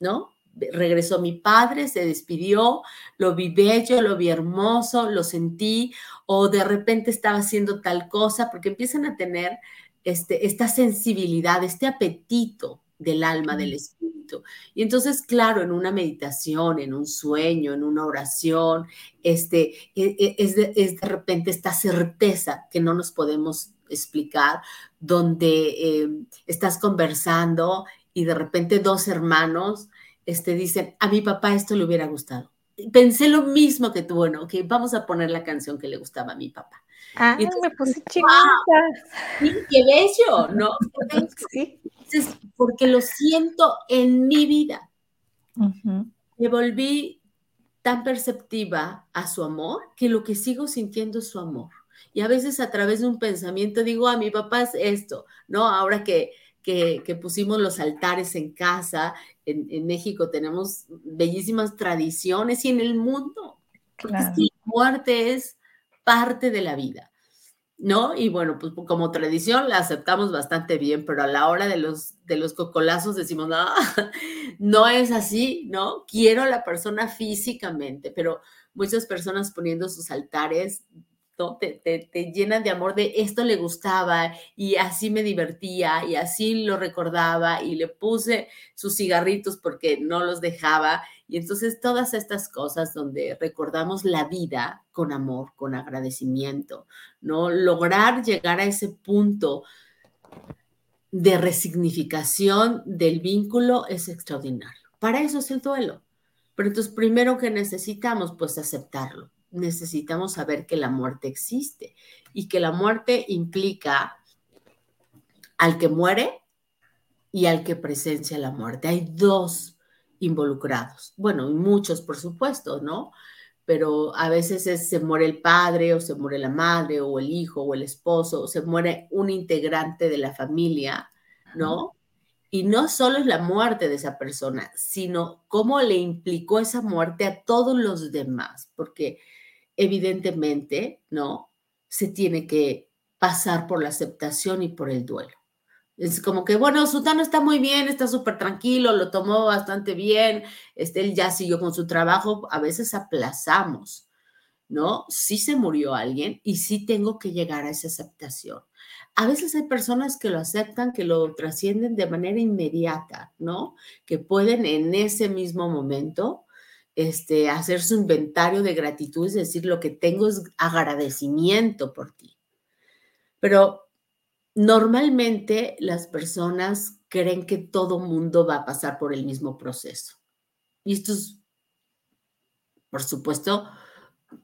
¿no? Regresó mi padre, se despidió, lo vi bello, lo vi hermoso, lo sentí, o de repente estaba haciendo tal cosa, porque empiezan a tener este, esta sensibilidad, este apetito del alma, del espíritu. Y entonces, claro, en una meditación, en un sueño, en una oración, este, e, e, es, de, repente esta certeza que no nos podemos explicar, donde eh, estás conversando y de repente dos hermanos este, dicen, a mi papá esto le hubiera gustado. Pensé lo mismo que tú, bueno, que vamos a poner la canción que le gustaba a mi papá. Ah, me puse chinita. qué bello, ¿no? Sí. Porque lo siento en mi vida. Me volví tan perceptiva a su amor que lo que sigo sintiendo es su amor. Y a veces a través de un pensamiento digo, a ah, mi papá es esto, ¿no? Ahora que, que, pusimos los altares en casa, en, México tenemos bellísimas tradiciones y en el mundo, porque la muerte es parte de la vida. ¿No? Y bueno, pues como tradición la aceptamos bastante bien, pero a la hora de los, de los cocolazos decimos, no, no es así, ¿no? Quiero a la persona físicamente, pero muchas personas poniendo sus altares te, te, llenan de amor de esto le gustaba y así me divertía y así lo recordaba y le puse sus cigarritos porque no los dejaba. Y entonces todas estas cosas donde recordamos la vida con amor, con agradecimiento, ¿no? Lograr llegar a ese punto de resignificación del vínculo es extraordinario. Para eso es el duelo. Pero entonces primero que necesitamos, pues aceptarlo necesitamos saber que la muerte existe y que la muerte implica al que muere y al que presencia la muerte. Hay dos involucrados. Bueno, y muchos, por supuesto, ¿no? Pero a veces se muere el padre o se muere la madre o el hijo o el esposo o se muere un integrante de la familia, ¿no? Y no solo es la muerte de esa persona, sino cómo le implicó esa muerte a todos los demás, porque evidentemente, ¿no? Se tiene que pasar por la aceptación y por el duelo. Es como que, bueno, Sutano está muy bien, está súper tranquilo, lo tomó bastante bien, este, él ya siguió con su trabajo, a veces aplazamos, ¿no? Sí se murió alguien y sí tengo que llegar a esa aceptación. A veces hay personas que lo aceptan, que lo trascienden de manera inmediata, ¿no? Que pueden en ese mismo momento este, hacer su inventario de gratitud, es decir, lo que tengo es agradecimiento por ti. Pero normalmente las personas creen que todo mundo va a pasar por el mismo proceso. Y esto es, por supuesto,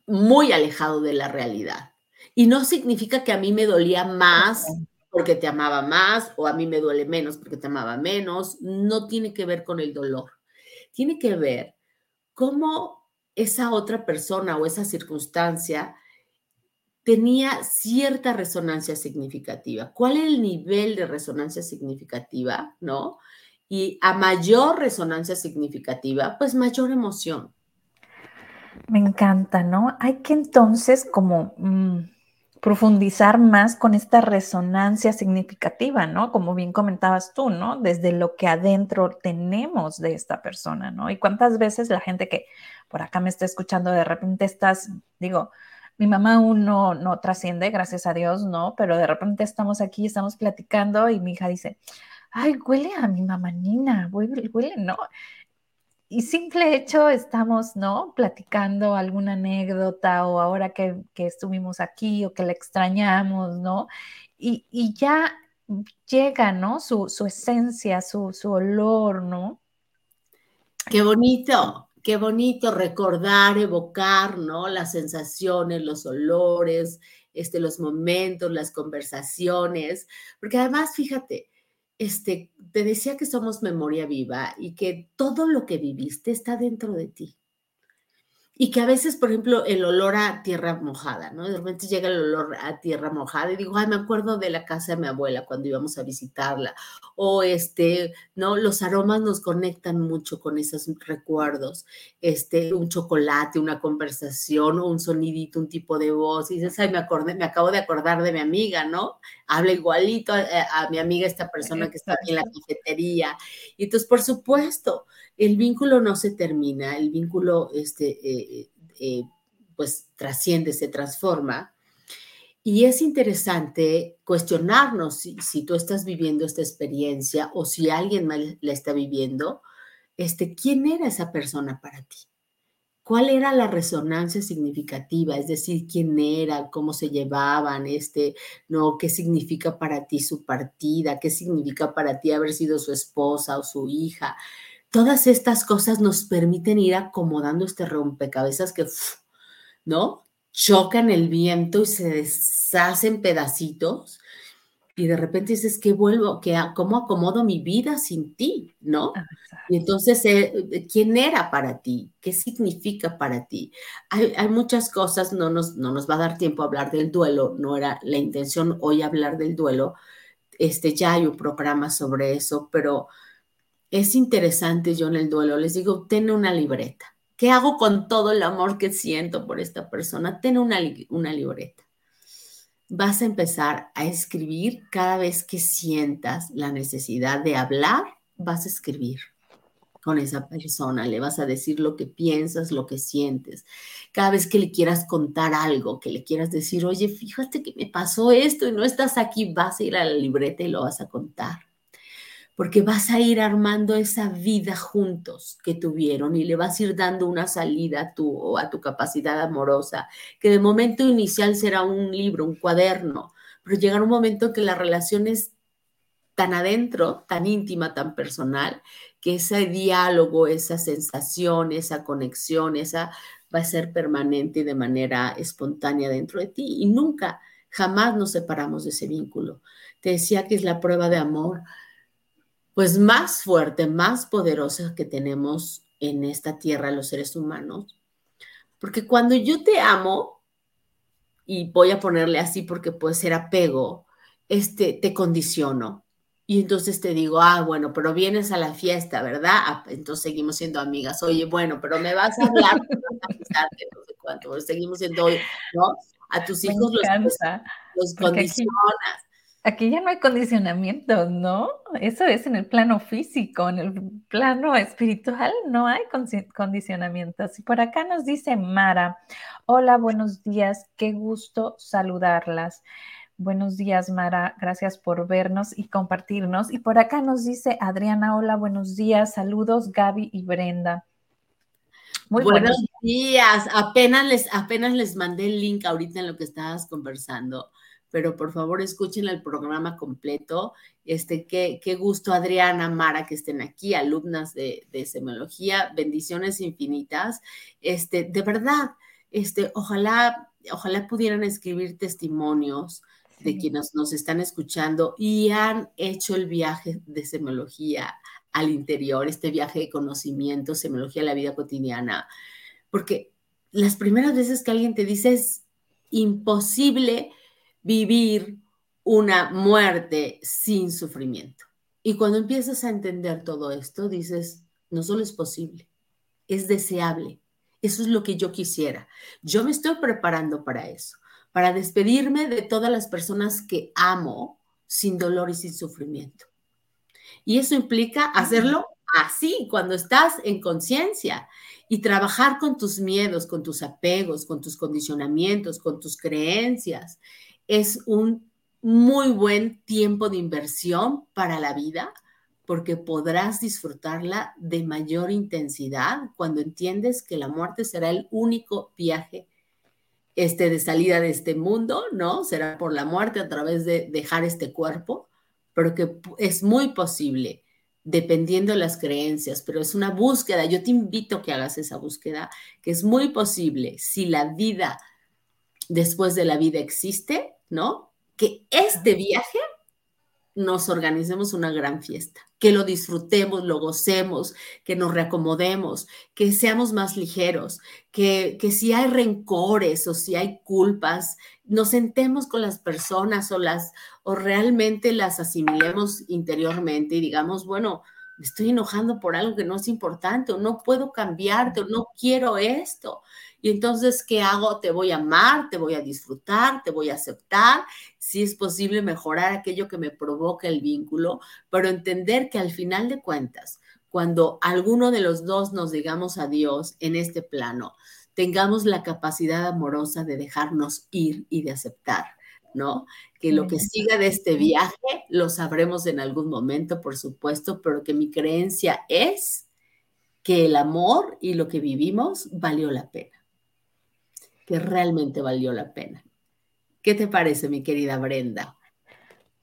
muy alejado de la realidad. Y no significa que a mí me dolía más porque te amaba más o a mí me duele menos porque te amaba menos. No tiene que ver con el dolor. Tiene que ver cómo esa otra persona o esa circunstancia tenía cierta resonancia significativa. ¿Cuál es el nivel de resonancia significativa? ¿No? Y a mayor resonancia significativa, pues mayor emoción. Me encanta, ¿no? Hay que entonces como... Mm, profundizar más con esta resonancia significativa, ¿no? Como bien comentabas tú, ¿no? Desde lo que adentro tenemos de esta persona, ¿no? Y cuántas veces la gente que por acá me está escuchando, de repente estás, digo, mi mamá aún no, no trasciende, gracias a Dios, ¿no? Pero de repente estamos aquí, estamos platicando y mi hija dice, ay, huele a mi mamá Nina, huele, huele, ¿no? y simple hecho estamos, ¿no? Platicando alguna anécdota o ahora que, estuvimos aquí o que la extrañamos, ¿no? Y, ya llega, ¿no? Su, esencia, su, su, olor, ¿no? Qué bonito, qué bonito recordar, evocar, ¿no? Las sensaciones, los olores, este, los momentos, las conversaciones, porque además, fíjate, este, te decía que somos memoria viva y que todo lo que viviste está dentro de ti. Y que a veces, por ejemplo, el olor a tierra mojada, ¿no? De repente llega el olor a tierra mojada y digo, ay, me acuerdo de la casa de mi abuela cuando íbamos a visitarla. O este, ¿no? Los aromas nos conectan mucho con esos recuerdos. Este, un chocolate, una conversación, un sonidito, un tipo de voz. Y dices, ay, me acordé, me acabo de acordar de mi amiga, ¿no? Habla igualito a, mi amiga, esta persona que está aquí en la cafetería. Y entonces, por supuesto, el vínculo no se termina, el vínculo este, eh, eh, pues trasciende, se transforma. Y es interesante cuestionarnos si, tú estás viviendo esta experiencia o si alguien más la está viviendo, este, ¿quién era esa persona para ti? cuál era la resonancia significativa, es decir, quién era, cómo se llevaban, este, no, qué significa para ti su partida, qué significa para ti haber sido su esposa o su hija. Todas estas cosas nos permiten ir acomodando este rompecabezas que, ¿no? Chocan el viento y se deshacen pedacitos y de repente dices, ¿qué vuelvo? ¿Qué, ¿Cómo acomodo mi vida sin ti? ¿No? Y entonces, eh, ¿quién era para ti? ¿Qué significa para ti? Hay, muchas cosas, no nos, no nos va a dar tiempo a hablar del duelo, no era la intención hoy hablar del duelo, este, ya hay un programa sobre eso, pero es interesante yo en el duelo, les digo, ten una libreta. ¿Qué hago con todo el amor que siento por esta persona? Ten una, una libreta vas a empezar a escribir cada vez que sientas la necesidad de hablar, vas a escribir con esa persona, le vas a decir lo que piensas, lo que sientes. Cada vez que le quieras contar algo, que le quieras decir, oye, fíjate que me pasó esto y no estás aquí, vas a ir a la libreta y lo vas a contar porque vas a ir armando esa vida juntos que tuvieron y le vas a ir dando una salida a tu, a tu capacidad amorosa, que de momento inicial será un libro, un cuaderno, pero llegará un momento en que la relación es tan adentro, tan íntima, tan personal, que ese diálogo, esa sensación, esa conexión, esa va a ser permanente y de manera espontánea dentro de ti y nunca, jamás nos separamos de ese vínculo. Te decía que es la prueba de amor pues más fuerte, más poderosa que tenemos en esta tierra los seres humanos. Porque cuando yo te amo, y voy a ponerle así porque puede ser apego, este, te condiciono. Y entonces te digo, ah, bueno, pero vienes a la fiesta, ¿verdad? Ah, entonces seguimos siendo amigas. Oye, bueno, pero me vas a hablar, no sé cuánto, seguimos siendo, ¿no? A tus hijos los, los condicionas. Aquí ya no hay condicionamiento, ¿no? Eso es en el plano físico, en el plano espiritual no hay condicionamientos. Y por acá nos dice Mara, hola, buenos días, qué gusto saludarlas. Buenos días, Mara, gracias por vernos y compartirnos. Y por acá nos dice Adriana, hola, buenos días, saludos, Gaby y Brenda. Muy buenos, días. Apenas les, apenas les mandé el link ahorita en lo que estabas conversando pero por favor escuchen el programa completo. Este, qué, qué gusto, Adriana, Mara, que estén aquí, alumnas de, de semiología, bendiciones infinitas. Este, de verdad, este, ojalá, ojalá pudieran escribir testimonios de quienes nos están escuchando y han hecho el viaje de semiología al interior, este viaje de conocimiento, semiología a la vida cotidiana, porque las primeras veces que alguien te dice es imposible vivir una muerte sin sufrimiento. Y cuando empiezas a entender todo esto, dices, no solo es posible, es deseable. Eso es lo que yo quisiera. Yo me estoy preparando para eso, para despedirme de todas las personas que amo sin dolor y sin sufrimiento. Y eso implica hacerlo así, cuando estás en conciencia y trabajar con tus miedos, con tus apegos, con tus condicionamientos, con tus creencias es un muy buen tiempo de inversión para la vida porque podrás disfrutarla de mayor intensidad cuando entiendes que la muerte será el único viaje este, de salida de este mundo, ¿no? Será por la muerte a través de dejar este cuerpo, pero que es muy posible, dependiendo de las creencias, pero es una búsqueda. Yo te invito a que hagas esa búsqueda, que es muy posible, si la vida después de la vida existe, ¿no? Que este viaje nos organicemos una gran fiesta, que lo disfrutemos, lo gocemos, que nos reacomodemos, que seamos más ligeros, que, que si hay rencores o si hay culpas, nos sentemos con las personas o las o realmente las asimilemos interiormente y digamos, bueno, me estoy enojando por algo que no es importante o no puedo cambiarte o no quiero esto. Y entonces, ¿qué hago? Te voy a amar, te voy a disfrutar, te voy a aceptar, si es posible mejorar aquello que me provoca el vínculo, pero entender que al final de cuentas, cuando alguno de los dos nos digamos adiós en este plano, tengamos la capacidad amorosa de dejarnos ir y de aceptar, ¿no? Que lo que siga de este viaje lo sabremos en algún momento, por supuesto, pero que mi creencia es que el amor y lo que vivimos valió la pena, que realmente valió la pena. ¿Qué te parece, mi querida Brenda?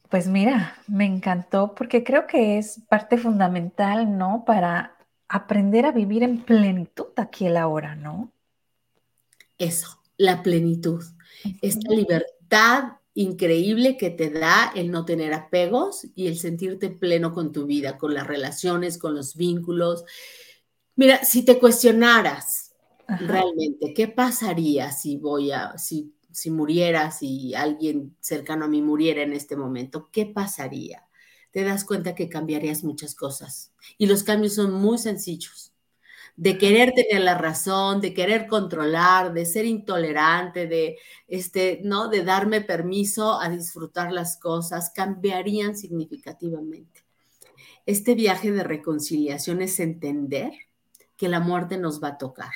Pues mira, me encantó porque creo que es parte fundamental, ¿no? Para aprender a vivir en plenitud aquí el ahora, ¿no? Eso, la plenitud, esta libertad increíble que te da el no tener apegos y el sentirte pleno con tu vida, con las relaciones, con los vínculos. Mira, si te cuestionaras realmente, ¿qué pasaría si voy a, si, si muriera, si alguien cercano a mí muriera en este momento? ¿Qué pasaría? Te das cuenta que cambiarías muchas cosas y los cambios son muy sencillos de querer tener la razón, de querer controlar, de ser intolerante, de, este, ¿no? de darme permiso a disfrutar las cosas, cambiarían significativamente. Este viaje de reconciliación es entender que la muerte nos va a tocar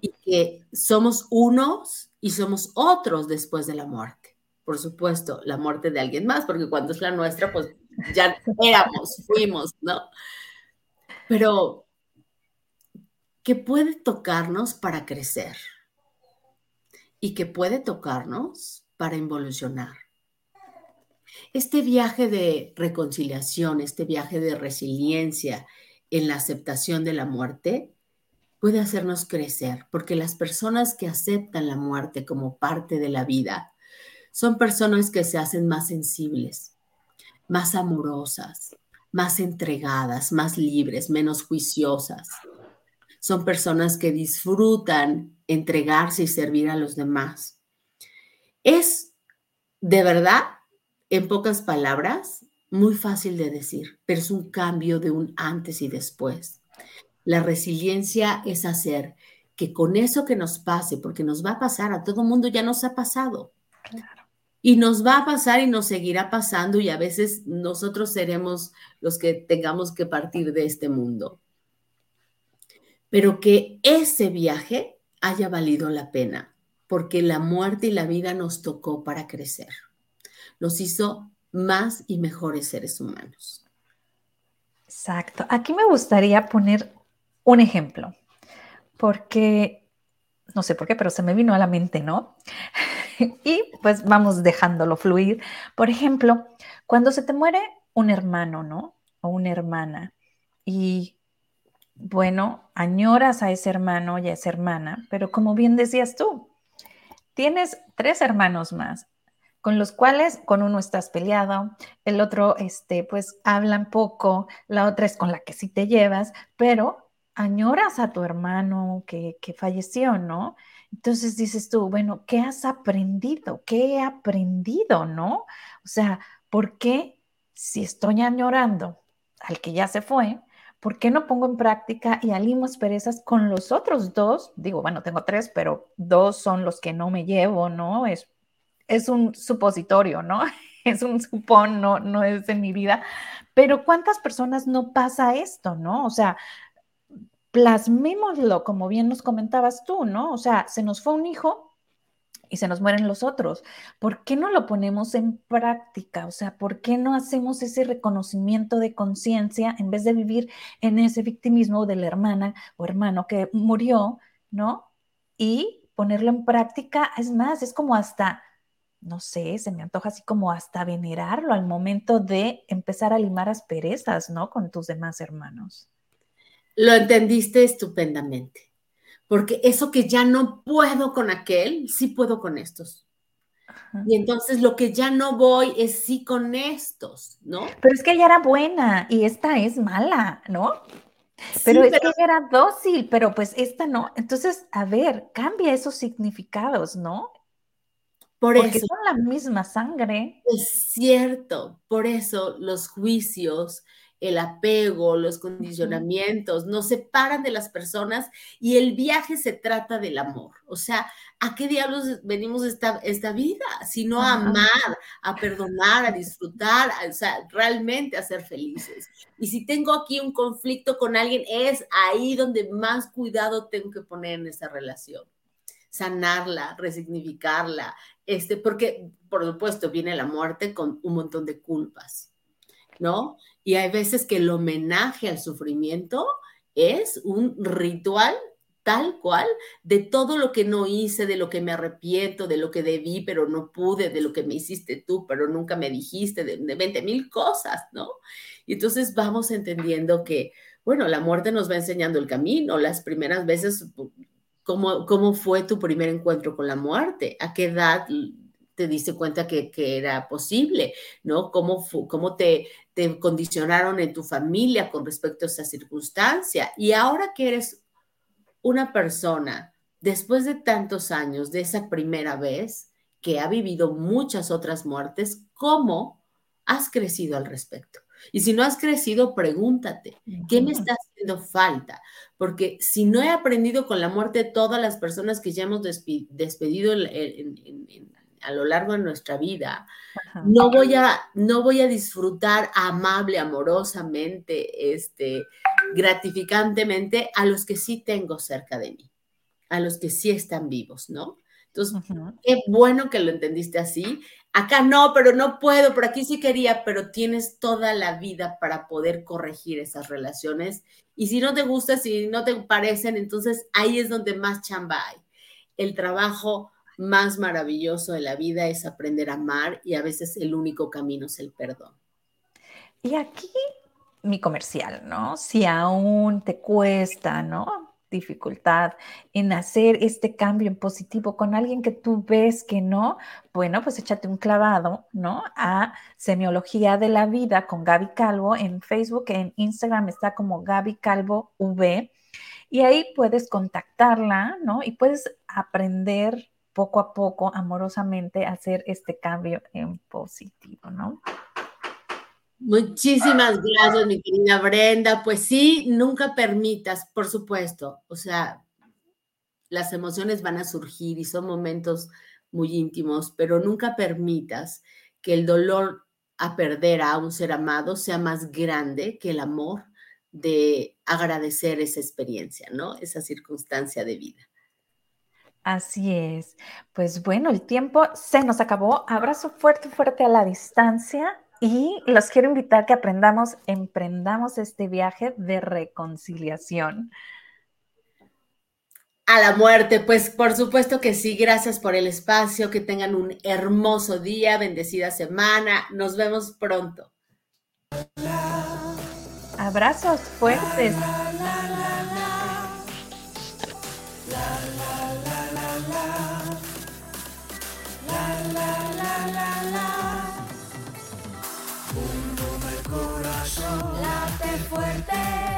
y que somos unos y somos otros después de la muerte. Por supuesto, la muerte de alguien más, porque cuando es la nuestra, pues ya éramos, fuimos, ¿no? Pero que puede tocarnos para crecer y que puede tocarnos para involucionar. Este viaje de reconciliación, este viaje de resiliencia en la aceptación de la muerte, puede hacernos crecer, porque las personas que aceptan la muerte como parte de la vida son personas que se hacen más sensibles, más amorosas, más entregadas, más libres, menos juiciosas son personas que disfrutan entregarse y servir a los demás. Es de verdad, en pocas palabras, muy fácil de decir, pero es un cambio de un antes y después. La resiliencia es hacer que con eso que nos pase, porque nos va a pasar, a todo mundo ya nos ha pasado. Y nos va a pasar y nos seguirá pasando y a veces nosotros seremos los que tengamos que partir de este mundo pero que ese viaje haya valido la pena, porque la muerte y la vida nos tocó para crecer. Nos hizo más y mejores seres humanos. Exacto. Aquí me gustaría poner un ejemplo, porque no sé por qué, pero se me vino a la mente, ¿no? y pues vamos dejándolo fluir. Por ejemplo, cuando se te muere un hermano, ¿no? O una hermana, y bueno, añoras a ese hermano y a esa hermana, pero como bien decías tú, tienes tres hermanos más con los cuales con uno estás peleado, el otro, este, pues hablan poco, la otra es con la que sí te llevas, pero añoras a tu hermano que, que falleció, ¿no? Entonces dices tú, bueno, ¿qué has aprendido? ¿Qué he aprendido, no? O sea, ¿por qué si estoy añorando al que ya se fue, ¿por qué no pongo en práctica y alimo asperezas con los otros dos? Digo, bueno, tengo tres, pero dos son los que no me llevo, ¿no? Es, es un supositorio, ¿no? Es un supón, no, no es en mi vida. Pero ¿cuántas personas no pasa esto, no? O sea, plasmémoslo, como bien nos comentabas tú, ¿no? O sea, se nos fue un hijo, y se nos mueren los otros. ¿Por qué no lo ponemos en práctica? O sea, ¿por qué no hacemos ese reconocimiento de conciencia en vez de vivir en ese victimismo de la hermana o hermano que murió, ¿no? Y ponerlo en práctica, es más, es como hasta, no sé, se me antoja así como hasta venerarlo al momento de empezar a limar asperezas, ¿no? Con tus demás hermanos. Lo entendiste estupendamente porque eso que ya no puedo con aquel, sí puedo con estos. Y entonces lo que ya no voy es sí con estos, ¿no? Pero es que ella era buena y esta es mala, ¿no? Pero es que ella era dócil, pero pues esta no. Entonces, a ver, cambia esos significados, ¿no? Por Porque eso. son la misma sangre. Es cierto, por eso los juicios, el apego, los condicionamientos, nos separan de las personas y el viaje se trata del amor. O sea, ¿a qué diablos venimos esta, esta vida? Sino a amar, a perdonar, a disfrutar, o sea, realmente a ser felices. Y si tengo aquí un conflicto con alguien, es ahí donde más cuidado tengo que poner en esa relación sanarla, resignificarla, este, porque por supuesto viene la muerte con un montón de culpas, ¿no? Y hay veces que el homenaje al sufrimiento es un ritual tal cual de todo lo que no hice, de lo que me arrepiento, de lo que debí, pero no pude, de lo que me hiciste tú, pero nunca me dijiste, de, de 20 mil cosas, ¿no? Y entonces vamos entendiendo que, bueno, la muerte nos va enseñando el camino, las primeras veces, ¿cómo, cómo fue tu primer encuentro con la muerte? ¿A qué edad te diste cuenta que, que era posible, ¿no? ¿Cómo, cómo te, te condicionaron en tu familia con respecto a esa circunstancia? Y ahora que eres una persona, después de tantos años de esa primera vez, que ha vivido muchas otras muertes, ¿cómo has crecido al respecto? Y si no has crecido, pregúntate, ¿qué me está haciendo falta? Porque si no he aprendido con la muerte de todas las personas que ya hemos despedido a lo largo de nuestra vida, no voy, a, no voy a disfrutar amable, amorosamente, este, gratificantemente a los que sí tengo cerca de mí, a los que sí están vivos, ¿no? Entonces, qué bueno que lo entendiste así. Acá no, pero no puedo, pero aquí sí quería, pero tienes toda la vida para poder corregir esas relaciones. Y si no te gusta, si no te parecen, entonces ahí es donde más chamba hay. El trabajo más maravilloso de la vida es aprender a amar y a veces el único camino es el perdón. Y aquí mi comercial, ¿no? Si aún te cuesta, ¿no? dificultad en hacer este cambio en positivo con alguien que tú ves que no, bueno, pues échate un clavado, ¿no? A Semiología de la Vida con Gaby Calvo en Facebook, en Instagram está como Gaby Calvo V. Y ahí puedes contactarla, ¿no? Y puedes aprender poco a poco, amorosamente, hacer este cambio en positivo, ¿no? Muchísimas gracias, mi querida Brenda. Pues sí, nunca permitas, por supuesto, o sea, las emociones van a surgir y son momentos muy íntimos, pero nunca permitas que el dolor a perder a un ser amado sea más grande que el amor de agradecer esa experiencia, ¿no? Esa circunstancia de vida. Así es. Pues bueno, el tiempo se nos acabó. Abrazo fuerte, fuerte a la distancia. Y los quiero invitar a que aprendamos, emprendamos este viaje de reconciliación. A la muerte, pues por supuesto que sí, gracias por el espacio, que tengan un hermoso día, bendecida semana, nos vemos pronto. Abrazos fuertes. fuerte.